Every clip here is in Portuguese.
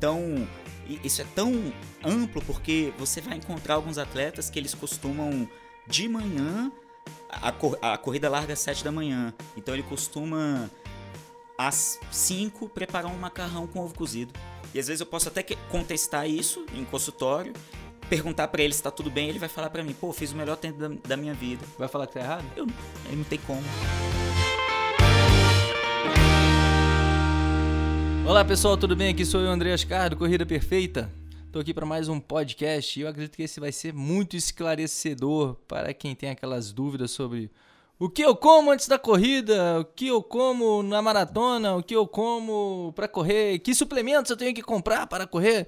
Então, isso é tão amplo porque você vai encontrar alguns atletas que eles costumam de manhã a, cor a corrida larga às 7 da manhã. Então ele costuma às 5 preparar um macarrão com ovo cozido. E às vezes eu posso até contestar isso em consultório, perguntar para ele se tá tudo bem, ele vai falar para mim, pô, fiz o melhor tempo da, da, minha vida. Vai falar que tá errado? Eu, eu não tem como. Olá pessoal, tudo bem? Aqui sou eu, André Ascar, do Corrida Perfeita. Estou aqui para mais um podcast e eu acredito que esse vai ser muito esclarecedor para quem tem aquelas dúvidas sobre o que eu como antes da corrida, o que eu como na maratona, o que eu como para correr, que suplementos eu tenho que comprar para correr.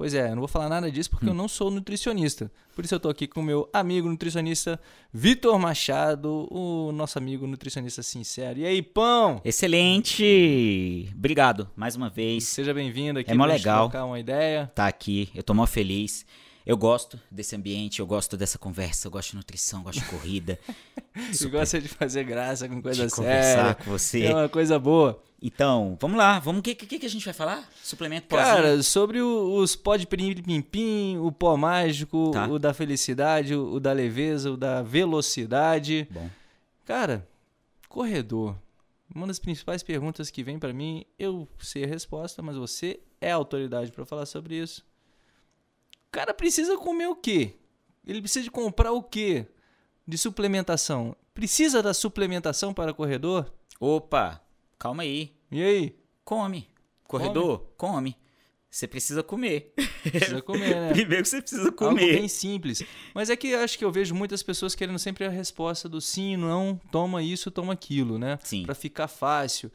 Pois é, eu não vou falar nada disso porque hum. eu não sou nutricionista. Por isso eu estou aqui com o meu amigo nutricionista Vitor Machado, o nosso amigo nutricionista sincero. E aí, pão? Excelente! Obrigado mais uma vez. Seja bem-vindo aqui. É mó legal. trocar uma ideia. Tá aqui, eu tô mó feliz. Eu gosto desse ambiente, eu gosto dessa conversa, eu gosto de nutrição, eu gosto de corrida. Você gosta de fazer graça com coisa de séria. conversar com você. É uma coisa boa. Então, vamos lá. Vamos o que, que, que, a gente vai falar? Suplemento pós Cara, sobre o, os pó de pim-pim, o pó mágico, tá. o da felicidade, o, o, da leveza, o da velocidade. Bom. Cara, corredor. Uma das principais perguntas que vem para mim, eu sei a resposta, mas você é a autoridade para falar sobre isso. O cara precisa comer o quê? Ele precisa de comprar o quê? De suplementação. Precisa da suplementação para corredor? Opa, calma aí. E aí? Come. Corredor, come. come. Você precisa comer. Precisa comer, né? Primeiro você precisa comer. Algo bem simples. Mas é que acho que eu vejo muitas pessoas querendo sempre a resposta do sim, não, toma isso, toma aquilo, né? Sim. Para ficar fácil.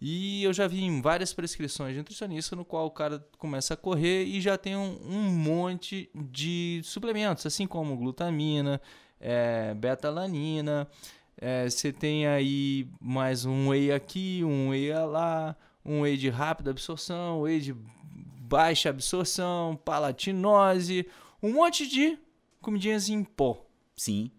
E eu já vi em várias prescrições de nutricionista no qual o cara começa a correr e já tem um, um monte de suplementos, assim como glutamina, é, betalanina. É, você tem aí mais um whey aqui, um whey lá, um whey de rápida absorção, whey de baixa absorção, palatinose, um monte de comidinhas em pó. Sim.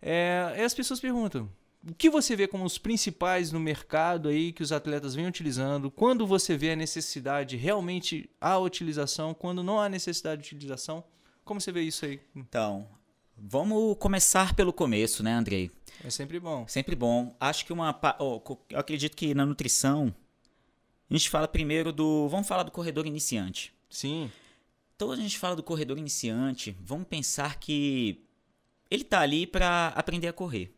É, e as pessoas perguntam: o que você vê como os principais no mercado aí que os atletas vêm utilizando? Quando você vê a necessidade, realmente a utilização? Quando não há necessidade de utilização? Como você vê isso aí? Então, vamos começar pelo começo, né, Andrei? É sempre bom. Sempre bom. Acho que uma. Oh, eu acredito que na nutrição, a gente fala primeiro do. Vamos falar do corredor iniciante. Sim. Então a gente fala do corredor iniciante, vamos pensar que ele está ali para aprender a correr.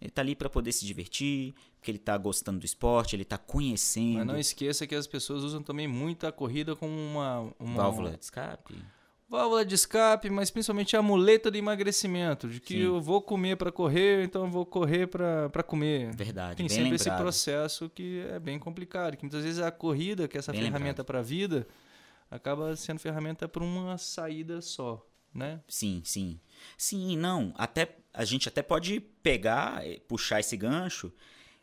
Ele está ali para poder se divertir, porque ele está gostando do esporte, ele está conhecendo. Mas não esqueça que as pessoas usam também muito a corrida como uma, uma válvula de escape. Válvula de escape, mas principalmente a muleta de emagrecimento, de que Sim. eu vou comer para correr, então eu vou correr para comer. Verdade. Tem sempre lembrado. esse processo que é bem complicado, que muitas vezes a corrida, que é essa bem ferramenta para a vida, acaba sendo ferramenta para uma saída só, né? Sim, sim. Sim, não. Até a gente até pode pegar, eh, puxar esse gancho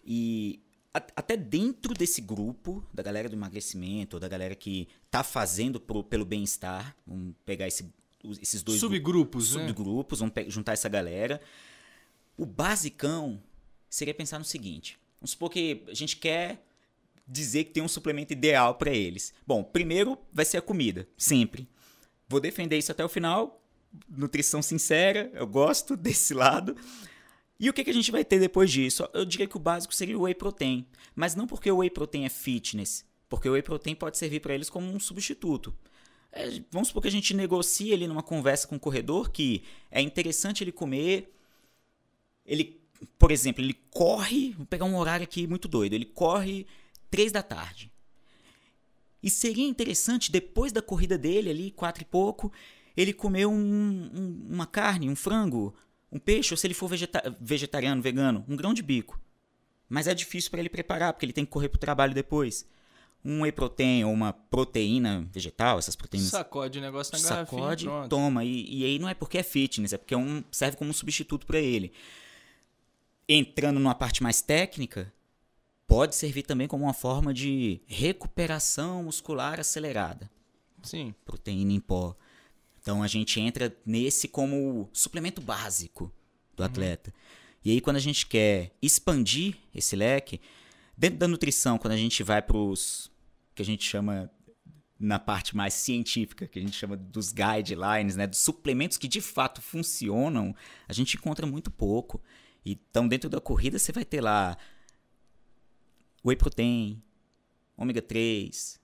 e até dentro desse grupo da galera do emagrecimento, ou da galera que tá fazendo pro, pelo bem-estar, vamos pegar esse, esses dois subgrupos, né? subgrupos, vamos juntar essa galera. O basicão seria pensar no seguinte: vamos supor que a gente quer dizer que tem um suplemento ideal para eles. Bom, primeiro vai ser a comida, sempre. Vou defender isso até o final, nutrição sincera, eu gosto desse lado. E o que, que a gente vai ter depois disso? Eu diria que o básico seria o whey protein, mas não porque o whey protein é fitness, porque o whey protein pode servir para eles como um substituto. É, vamos supor que a gente negocie ali numa conversa com o corredor que é interessante ele comer. Ele, por exemplo, ele corre, vou pegar um horário aqui muito doido, ele corre três da tarde. E seria interessante, depois da corrida dele ali, quatro e pouco, ele comeu um, um, uma carne, um frango, um peixe, ou se ele for vegeta vegetariano, vegano, um grão de bico. Mas é difícil para ele preparar, porque ele tem que correr para o trabalho depois. Um whey protein ou uma proteína vegetal, essas proteínas. Sacode o negócio na Sacode, pronto. toma. E, e, aí não é porque é fitness, é porque é um, serve como um substituto para ele. Entrando numa parte mais técnica, pode servir também como uma forma de recuperação muscular acelerada. Sim. Proteína em pó. Então a gente entra nesse como suplemento básico do uhum. atleta. E aí quando a gente quer expandir esse leque, dentro da nutrição, quando a gente vai para os que a gente chama na parte mais científica, que a gente chama dos guidelines, né, dos suplementos que de fato funcionam, a gente encontra muito pouco. Então, dentro da corrida, você vai ter lá whey protein, ômega 3,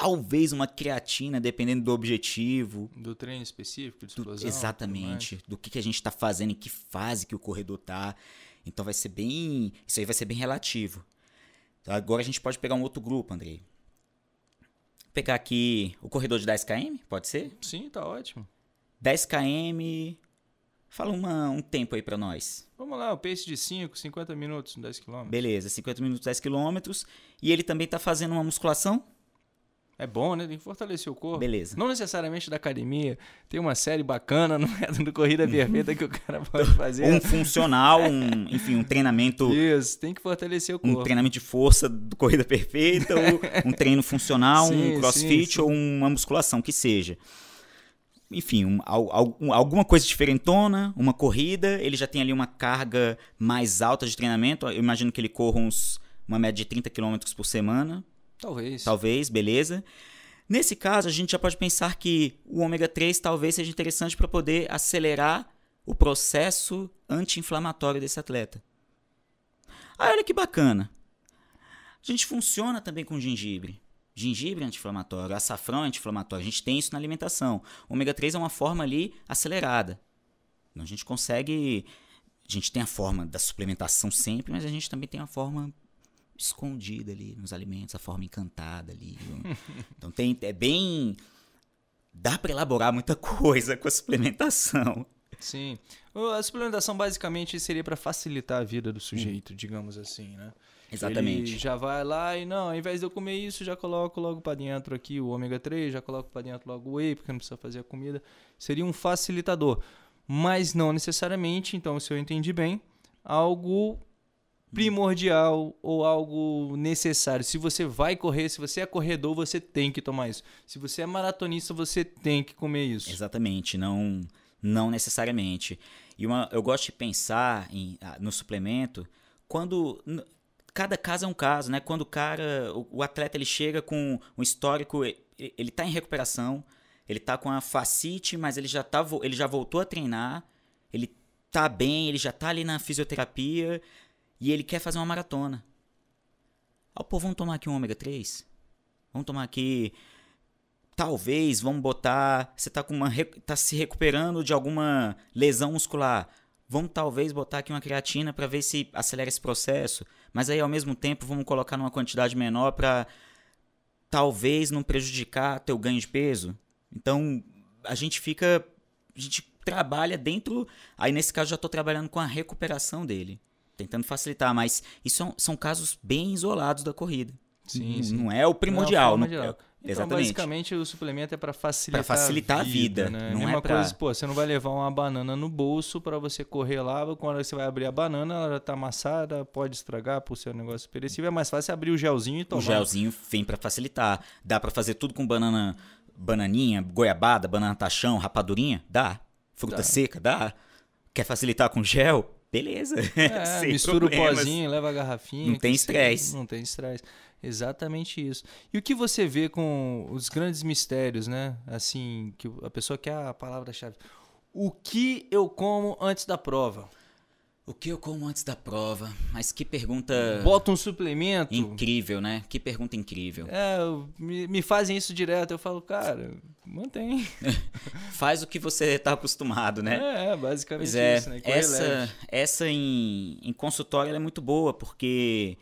talvez uma creatina, dependendo do objetivo. Do treino específico, de explosão. Do, exatamente. Do que, que a gente está fazendo, em que fase que o corredor tá. Então vai ser bem. Isso aí vai ser bem relativo. Então, agora a gente pode pegar um outro grupo, Andrei pegar aqui o corredor de 10 km, pode ser? Sim, tá ótimo. 10 km. Fala uma, um tempo aí para nós. Vamos lá, o pace de 5, 50 minutos, 10 km. Beleza, 50 minutos, 10 km. E ele também tá fazendo uma musculação? É bom, né? Tem que fortalecer o corpo. Beleza. Não necessariamente da academia. Tem uma série bacana no do Corrida Perfeita que o cara pode fazer. Um funcional, um, enfim, um treinamento. Isso, tem que fortalecer o corpo. Um treinamento de força do Corrida Perfeita, ou um treino funcional, sim, um crossfit sim, sim. ou uma musculação, que seja. Enfim, um, um, alguma coisa diferentona, uma corrida, ele já tem ali uma carga mais alta de treinamento. Eu imagino que ele corra uns, uma média de 30 km por semana Talvez. Talvez, beleza. Nesse caso, a gente já pode pensar que o ômega 3 talvez seja interessante para poder acelerar o processo anti-inflamatório desse atleta. Aí olha que bacana. A gente funciona também com gengibre. Gengibre anti-inflamatório, açafrão anti-inflamatório. A gente tem isso na alimentação. O ômega 3 é uma forma ali acelerada. Então a gente consegue. A gente tem a forma da suplementação sempre, mas a gente também tem a forma escondida ali nos alimentos, a forma encantada ali. então tem, é bem. Dá para elaborar muita coisa com a suplementação. Sim. A suplementação basicamente seria para facilitar a vida do sujeito, hum. digamos assim, né? Exatamente. Ele já vai lá e não, ao invés de eu comer isso, já coloco logo para dentro aqui o ômega 3, já coloco para dentro logo o whey, porque não precisa fazer a comida. Seria um facilitador. Mas não necessariamente, então, se eu entendi bem, algo primordial ou algo necessário. Se você vai correr, se você é corredor, você tem que tomar isso. Se você é maratonista, você tem que comer isso. Exatamente, não não necessariamente. E uma, eu gosto de pensar em, ah, no suplemento quando cada caso é um caso, né? Quando o cara, o, o atleta ele chega com um histórico, ele, ele tá em recuperação, ele tá com a facite, mas ele já tá ele já voltou a treinar, ele tá bem, ele já tá ali na fisioterapia, e ele quer fazer uma maratona. Ah, pô, vamos tomar aqui um ômega 3? Vamos tomar aqui. Talvez, vamos botar. Você tá com uma. tá se recuperando de alguma lesão muscular. Vamos talvez botar aqui uma creatina para ver se acelera esse processo. Mas aí ao mesmo tempo vamos colocar numa quantidade menor para talvez não prejudicar teu ganho de peso. Então a gente fica. A gente trabalha dentro. Aí nesse caso já estou trabalhando com a recuperação dele tentando facilitar, mas isso são, são casos bem isolados da corrida. Sim, sim. Não é o primordial. Não, é não, então, exatamente. basicamente, o suplemento é para facilitar, facilitar a vida. A vida né? Não Mesma é pra... coisa, pô, você não vai levar uma banana no bolso para você correr lá, quando você vai abrir a banana, ela já tá amassada, pode estragar por ser um negócio perecível, é mais fácil abrir o gelzinho e tomar. O gelzinho vem para facilitar. Dá para fazer tudo com banana, bananinha, goiabada, banana tachão, rapadurinha? Dá. Fruta dá. seca? Dá. Quer facilitar com gel? Beleza. É, mistura problemas. o pozinho, leva a garrafinha. Não tem estresse. Não tem estresse. Exatamente isso. E o que você vê com os grandes mistérios, né? Assim, que a pessoa quer a palavra-chave. O que eu como antes da prova? O que eu como antes da prova? Mas que pergunta. Bota um suplemento. Incrível, né? Que pergunta incrível. É, me, me fazem isso direto. Eu falo, cara, mantém. Faz o que você está acostumado, né? É, é basicamente pois é, isso, né? essa, essa em, em consultório é muito boa, porque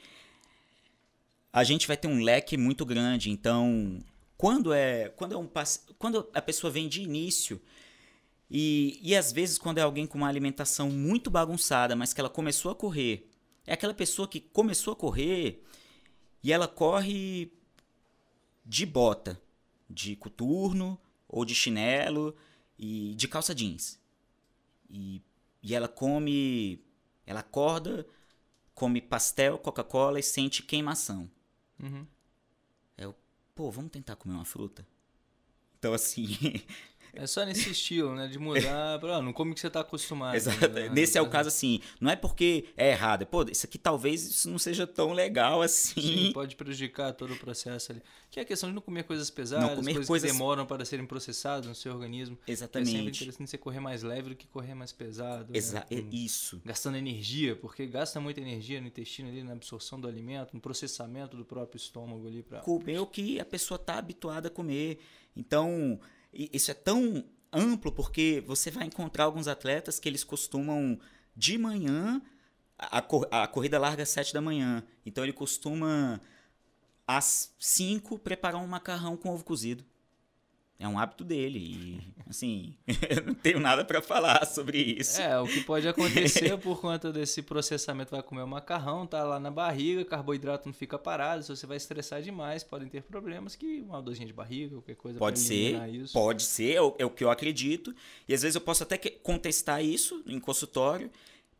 a gente vai ter um leque muito grande. Então, quando é, quando é um quando a pessoa vem de início e, e às vezes, quando é alguém com uma alimentação muito bagunçada, mas que ela começou a correr, é aquela pessoa que começou a correr e ela corre de bota, de coturno ou de chinelo e de calça jeans. E, e ela come, ela acorda, come pastel, Coca-Cola e sente queimação. Uhum. É o, pô, vamos tentar comer uma fruta? Então, assim, É só nesse estilo, né? De mudar pra, ó, não come o que você tá acostumado. Exato. né? Nesse é o caso assim, não é porque é errado, é, pô, isso aqui talvez isso não seja tão legal assim. Sim, pode prejudicar todo o processo ali. Que é a questão de não comer coisas pesadas, comer coisas, coisas- que demoram para serem processadas no seu organismo. É sempre Exatamente. interessante você correr mais leve do que correr mais pesado. Exa né? é isso. Gastando energia, porque gasta muita energia no intestino ali, na absorção do alimento, no processamento do próprio estômago ali para Comer o que a pessoa está habituada a comer. Então, i- isso é tão amplo porque você vai encontrar alguns atletas que eles costumam de manhã a, cor- a corrida larga às 7 da manhã. Então ele costuma às 5 preparar um macarrão com ovo cozido. É um hábito dele e assim, eu não tenho nada para falar sobre isso. É, o que pode acontecer por conta desse processamento, vai comer o macarrão, tá lá na barriga, carboidrato não fica parado, se você vai estressar demais, podem ter problemas que uma dorzinha de barriga, qualquer coisa Pode ser, eliminar isso. pode ser, é o, é o que eu acredito. E às vezes eu posso até contestar isso em consultório,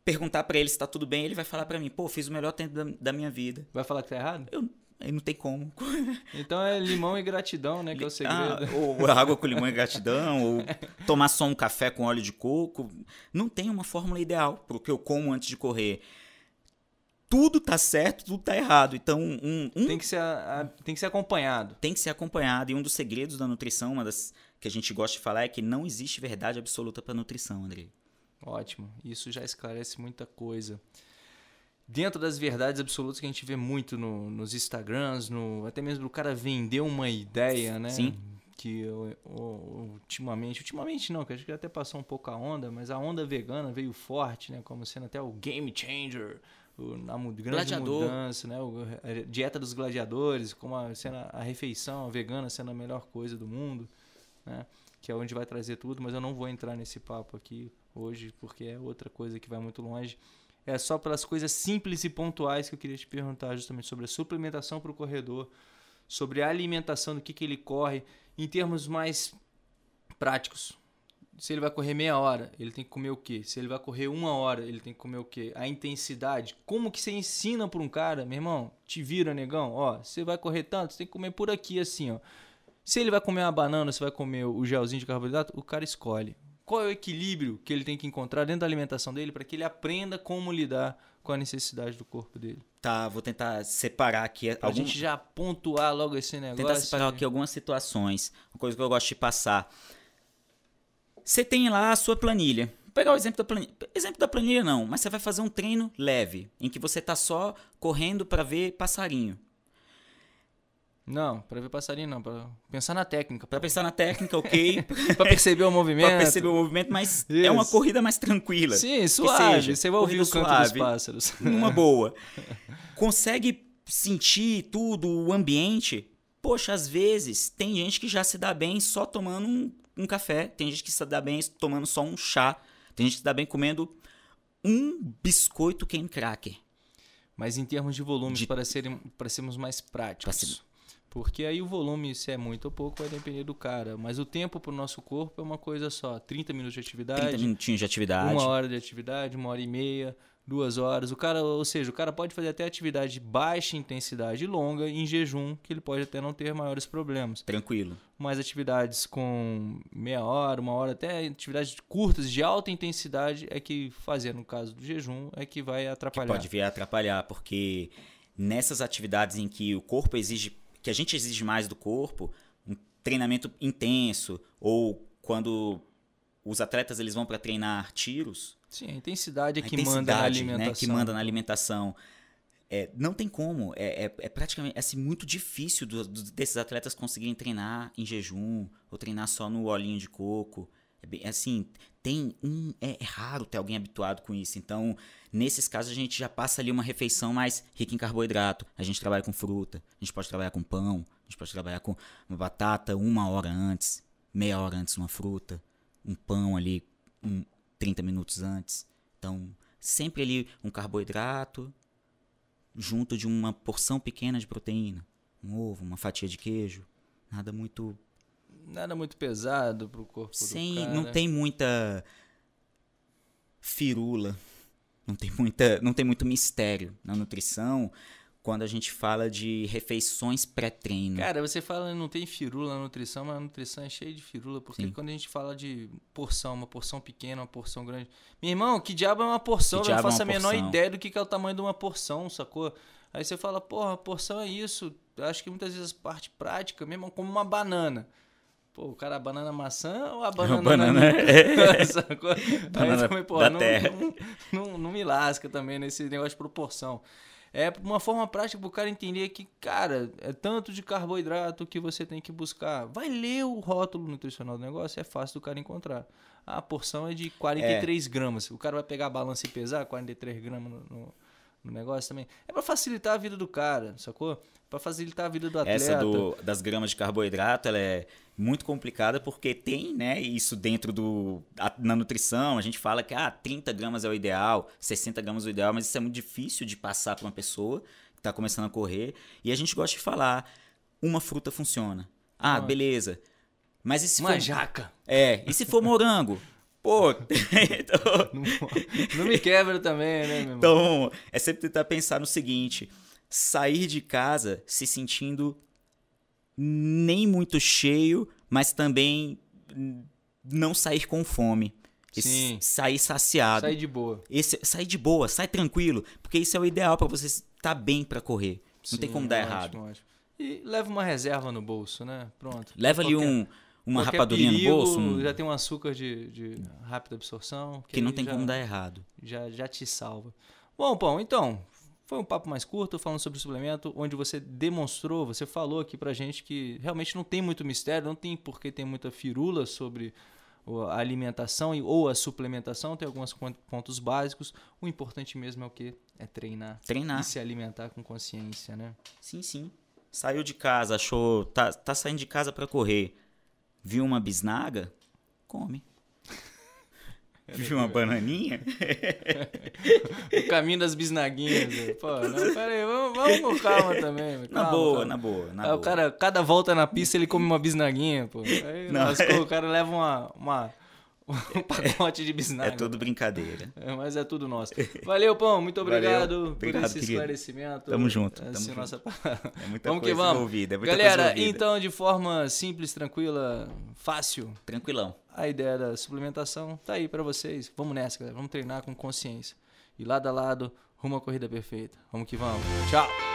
perguntar pra ele se tá tudo bem, ele vai falar pra mim, pô, fiz o melhor tempo da, da minha vida. Vai falar que tá errado? Eu, aí não tem como. Então é limão e gratidão, né, que é o segredo. Ah, ou água com limão e gratidão, ou tomar só um café com óleo de coco. Não tem uma fórmula ideal pro que eu como antes de correr. Tudo tá certo, tudo tá errado. Então, um, um Tem que ser, a- a- tem que ser acompanhado. tem que ser acompanhado. E um dos segredos da nutrição, uma das que a gente gosta de falar, é que não existe verdade absoluta para nutrição, André. Ótimo. Isso já esclarece muita coisa. Dentro das verdades absolutas que a gente vê muito no- nos Instagrams, no, até mesmo do cara vender uma ideia, né? Sim. Que o- o- ultimamente, ultimamente não, que acho que até passou um pouco a onda, mas a onda vegana veio forte, né? Como sendo até o game changer, o, na mu- grande Gladiador. mudança, né? O, a dieta dos gladiadores, como a, sendo a, a refeição vegana sendo a melhor coisa do mundo, né? Que é onde vai trazer tudo, mas eu não vou entrar nesse papo aqui hoje, porque é outra coisa que vai muito longe. É só pelas coisas simples e pontuais que eu queria te perguntar, justamente sobre a suplementação para o corredor, sobre a alimentação, do que, que ele corre, em termos mais práticos. Se ele vai correr meia hora, ele tem que comer o quê? Se ele vai correr uma hora, ele tem que comer o quê? A intensidade. Como que você ensina para um cara, meu irmão? Te vira, negão. Ó, você vai correr tanto, você tem que comer por aqui, assim, ó. Se ele vai comer uma banana, se vai comer o gelzinho de carboidrato, o cara escolhe. Qual é o equilíbrio que ele tem que encontrar dentro da alimentação dele para que ele aprenda como lidar com a necessidade do corpo dele? Tá, vou tentar separar aqui Pra algum, gente já pontuar logo esse negócio. tentar separar aqui algumas situações, uma coisa que eu gosto de passar. Você tem lá a sua planilha. Vou pegar o exemplo da planilha. Exemplo da planilha não, mas você vai fazer um treino leve, em que você tá só correndo para ver passarinho. Não, para ver passarinho não, para pensar na técnica, Para pensar na técnica, ok, para perceber o movimento. para perceber o movimento, mas é uma Isso. corrida mais tranquila. Sim, suave. seja, Você vai ouvir o canto suave. dos pássaros. numa boa. Consegue sentir tudo, o ambiente? Poxa, às vezes tem gente que já se dá bem só tomando um, um café, tem gente que se dá bem tomando só um chá, tem gente que se dá bem comendo um biscoito Cane Cracker. Mas em termos de volumes, De- para, serem, para sermos mais práticos. Ser- Porque aí o volume, se é muito ou pouco, vai depender do cara. Mas o tempo para o nosso corpo é uma coisa só. 30 minutos de atividade, 30 minutinhos de atividade. uma hora de atividade, uma hora e meia, duas horas. O cara, ou seja, o cara pode fazer até atividade de baixa intensidade longa em jejum, que ele pode até não ter maiores problemas. Tranquilo. Mas atividades com meia hora, uma hora, até atividades curtas de alta intensidade é que fazer no caso do jejum é que vai Que atrapalhar. pode vir a atrapalhar, porque nessas atividades em que o corpo exige, que a gente exige mais do corpo, um treinamento intenso, ou quando os atletas eles vão para treinar tiros, Sim, a intensidade é a que manda na intensidade, alimentação. né, que manda na alimentação. É, não tem como. É, é, é praticamente é, assim, muito difícil do- do- desses atletas conseguirem treinar em jejum ou treinar só no olhinho de coco. É bem- assim, tem um. É, raro ter alguém habituado com isso. Então, nesses casos, a gente já passa ali uma refeição mais rica em carboidrato. A gente trabalha com fruta, a gente pode trabalhar com pão, a gente pode trabalhar com uma batata uma hora antes, meia hora antes uma fruta, um pão ali um, 30 minutos antes. Então, sempre ali um carboidrato junto de uma porção pequena de proteína, um ovo, uma fatia de queijo, nada muito Nada muito pesado pro corpo sem, do cara. não tem muita firula, não tem muita, não tem muito mistério na nutrição. quando a gente fala de refeições pré-treino. Cara, você fala não tem firula na nutrição, mas a nutrição é cheia de firula, porque Sim. quando a gente fala de porção, uma porção pequena, uma porção grande. Meu irmão, que diabo é uma porção? Que Eu não é faço a uma menor porção? ideia do que é o tamanho de uma porção, sacou? Aí você fala, porra, porção é isso. Acho que muitas vezes parte prática, mesmo como uma banana. Pô, o cara, a banana maçã ou a banana banana nanica? Sacou? Banana Aí também, pô, da não, terra. Não, não, não me lasca também nesse negócio de proporção. É uma forma prática pro cara entender que, cara, é tanto de carboidrato que você tem que buscar. Vai ler o rótulo nutricional do negócio, é fácil do cara encontrar. A porção é de 43 gramas. O cara vai pegar a balança e pesar 43 gramas no, no- no negócio também. É pra facilitar a vida do cara, sacou? Pra facilitar a vida do atleta. Essa do, das gramas de carboidrato, ela é muito complicada porque tem, né, isso dentro do a- na nutrição, a gente fala que ah, 30 gramas é o ideal, 60 gramas é o ideal, mas isso é muito difícil de passar para uma pessoa que está começando a correr, e a gente gosta de falar, uma fruta funciona. Ah, Ah. beleza. Mas e se Uma for jaca. É, e se for morango? Pô, então, Não, não me quebra também, né, meu irmão? então, é sempre tentar pensar no seguinte: sair de casa se sentindo nem muito cheio, mas também não sair com fome. Sim. Sair saciado. Sai de boa. Esse, sair de boa, sai tranquilo, porque isso é o ideal pra você estar bem pra correr. Não tem Sim, como dar ótimo, errado. ótimo. E leva uma reserva no bolso, né? Pronto. Leva ali Qualquer- um, uma qualquer rapadurinha perigo, no bolso um- Já tem um açúcar de, de rápida absorção. que não aí tem já, como dar errado. Já, já te salva. Bom, Pão, então, foi um papo mais curto falando sobre suplemento, onde você demonstrou, você falou aqui pra gente que realmente não tem muito mistério, não tem porque tem muita firula sobre o- a alimentação e- ou a suplementação, tem alguns pon- pontos básicos. O importante mesmo é o que? É treinar. Treinar. E se alimentar com consciência, né? Sim, sim. Saiu de casa, achou. Tá, tá saindo de casa pra correr. Viu uma bisnaga? Come. Viu uma bananinha? O caminho das bisnaguinhas. né? Pô, não, pera aí, vamos, vamos com calma também. Na calma, boa, calma. na boa, na boa. o cara, cada volta na pista, ele come uma bisnaguinha, pô. Aí Não, lascou, o cara leva uma, uma, um pacote de bisnaga. É tudo brincadeira. É, mas é tudo nosso. Valeu, Pão. Muito obrigado Valeu. por Obrigado, esse querido. esclarecimento. Tamo junto, Essa tamo é junto. nossa... É muita vamos que coisa vamos. envolvida. É Galera, então, de forma simples, tranquila, fácil, Tranquilão. a ideia da suplementação tá aí pra vocês. Vamos nessa, galera. Vamos treinar com consciência. E lado a lado, rumo à corrida perfeita. Vamos que vamos. Tchau.